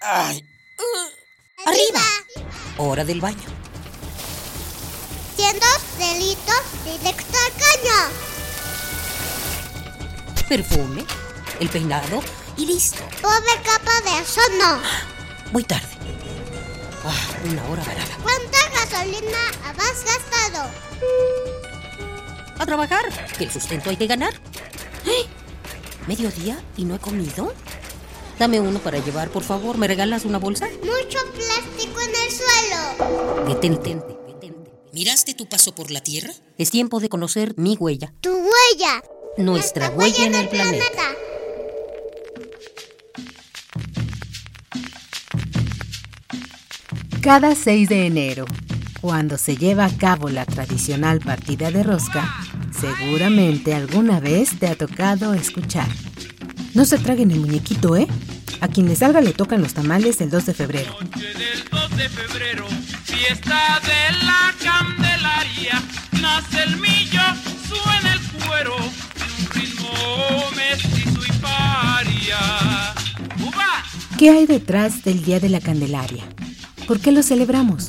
Ay. Arriba. Hora del baño. Siendo delitos directo al caño. Perfume, el peinado y listo. Pobre capa de ozono. Voy tarde. Ah, una hora varada. ¿Cuánta gasolina has gastado? A trabajar, que el sustento hay que ganar. ¡Eh! ¿Mediodía y no he comido? Dame uno para llevar, por favor. ¿Me regalas una bolsa? Mucho plástico en el suelo. Detente. ¿Miraste tu paso por la Tierra? Es tiempo de conocer mi huella. Tu huella. Nuestra huella en el planeta. Cada 6 de enero, cuando se lleva a cabo la tradicional partida de rosca, seguramente alguna vez te ha tocado escuchar. No se traguen el muñequito, ¿eh? A quien le salga le tocan los tamales el 2 de febrero. Noche del 2 de febrero, fiesta de la Candelaria, nace el millo, suena el cuero, en un ritmo mestizo y paria. ¡Uva! ¿Qué hay detrás del Día de la Candelaria? ¿Por qué lo celebramos?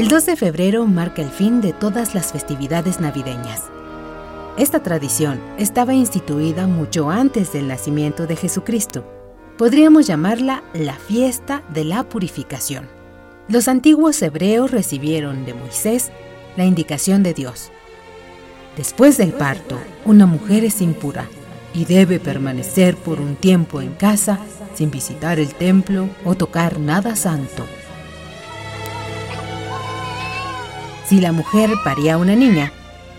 El 2 de febrero marca el fin de todas las festividades navideñas. Esta tradición estaba instituida mucho antes del nacimiento de Jesucristo. Podríamos llamarla la fiesta de la purificación. Los antiguos hebreos recibieron de Moisés la indicación de Dios. Después del parto, una mujer es impura y debe permanecer por un tiempo en casa sin visitar el templo o tocar nada santo. Si la mujer paría una niña,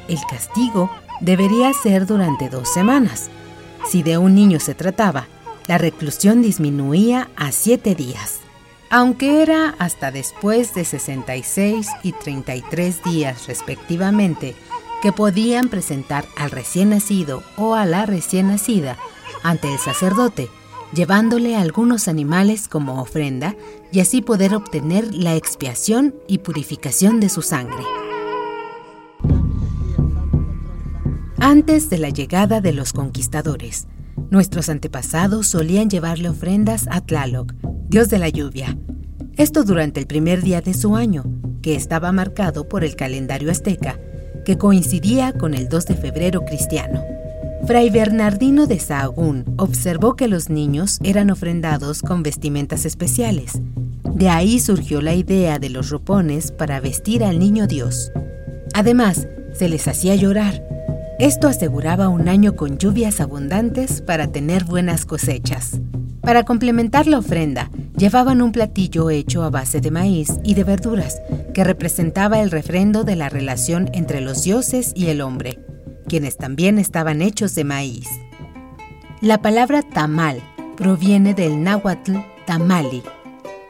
el castigo debería ser durante dos semanas. Si de un niño se trataba, la reclusión disminuía a siete días. Aunque era hasta después de 66 y 33 días respectivamente que podían presentar al recién nacido o a la recién nacida ante el sacerdote, llevándole algunos animales como ofrenda y así poder obtener la expiación y purificación de su sangre. Antes de la llegada de los conquistadores, nuestros antepasados solían llevarle ofrendas a Tlaloc, dios de la lluvia. Esto durante el primer día de su año, que estaba marcado por el calendario azteca, que coincidía con el 2 de febrero cristiano. Fray Bernardino de Sahagún observó que los niños eran ofrendados con vestimentas especiales. De ahí surgió la idea de los ropones para vestir al niño Dios. Además, se les hacía llorar. Esto aseguraba un año con lluvias abundantes para tener buenas cosechas. Para complementar la ofrenda, llevaban un platillo hecho a base de maíz y de verduras, que representaba el refrendo de la relación entre los dioses y el hombre quienes también estaban hechos de maíz. La palabra tamal proviene del náhuatl tamali.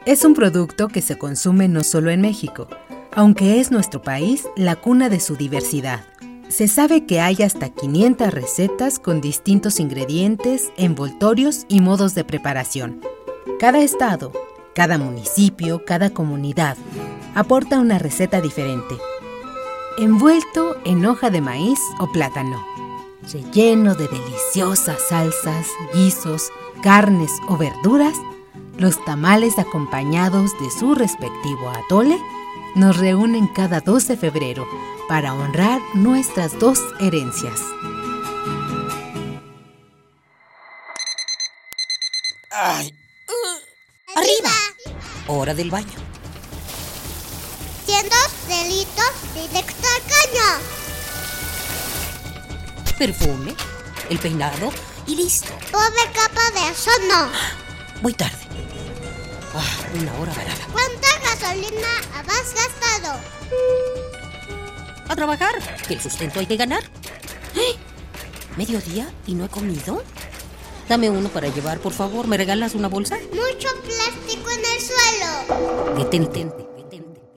Es un producto que se consume no solo en México, aunque es nuestro país la cuna de su diversidad. Se sabe que hay hasta 500 recetas con distintos ingredientes, envoltorios y modos de preparación. Cada estado, cada municipio, cada comunidad aporta una receta diferente envuelto en hoja de maíz o plátano, relleno de deliciosas salsas, guisos, carnes o verduras, los tamales acompañados de su respectivo atole nos reúnen cada 2 de febrero para honrar nuestras dos herencias. Ay. Arriba. Hora del baño. Siendo delitos directo al caño. Perfume, el peinado y listo. Pobre capa de ozono. Voy tarde. Ah, una hora varada. ¿Cuánta gasolina has gastado? A trabajar, que el sustento hay que ganar. ¡Eh! ¿Mediodía y no he comido? Dame uno para llevar, por favor. ¿Me regalas una bolsa? Mucho plástico en el suelo. Detente.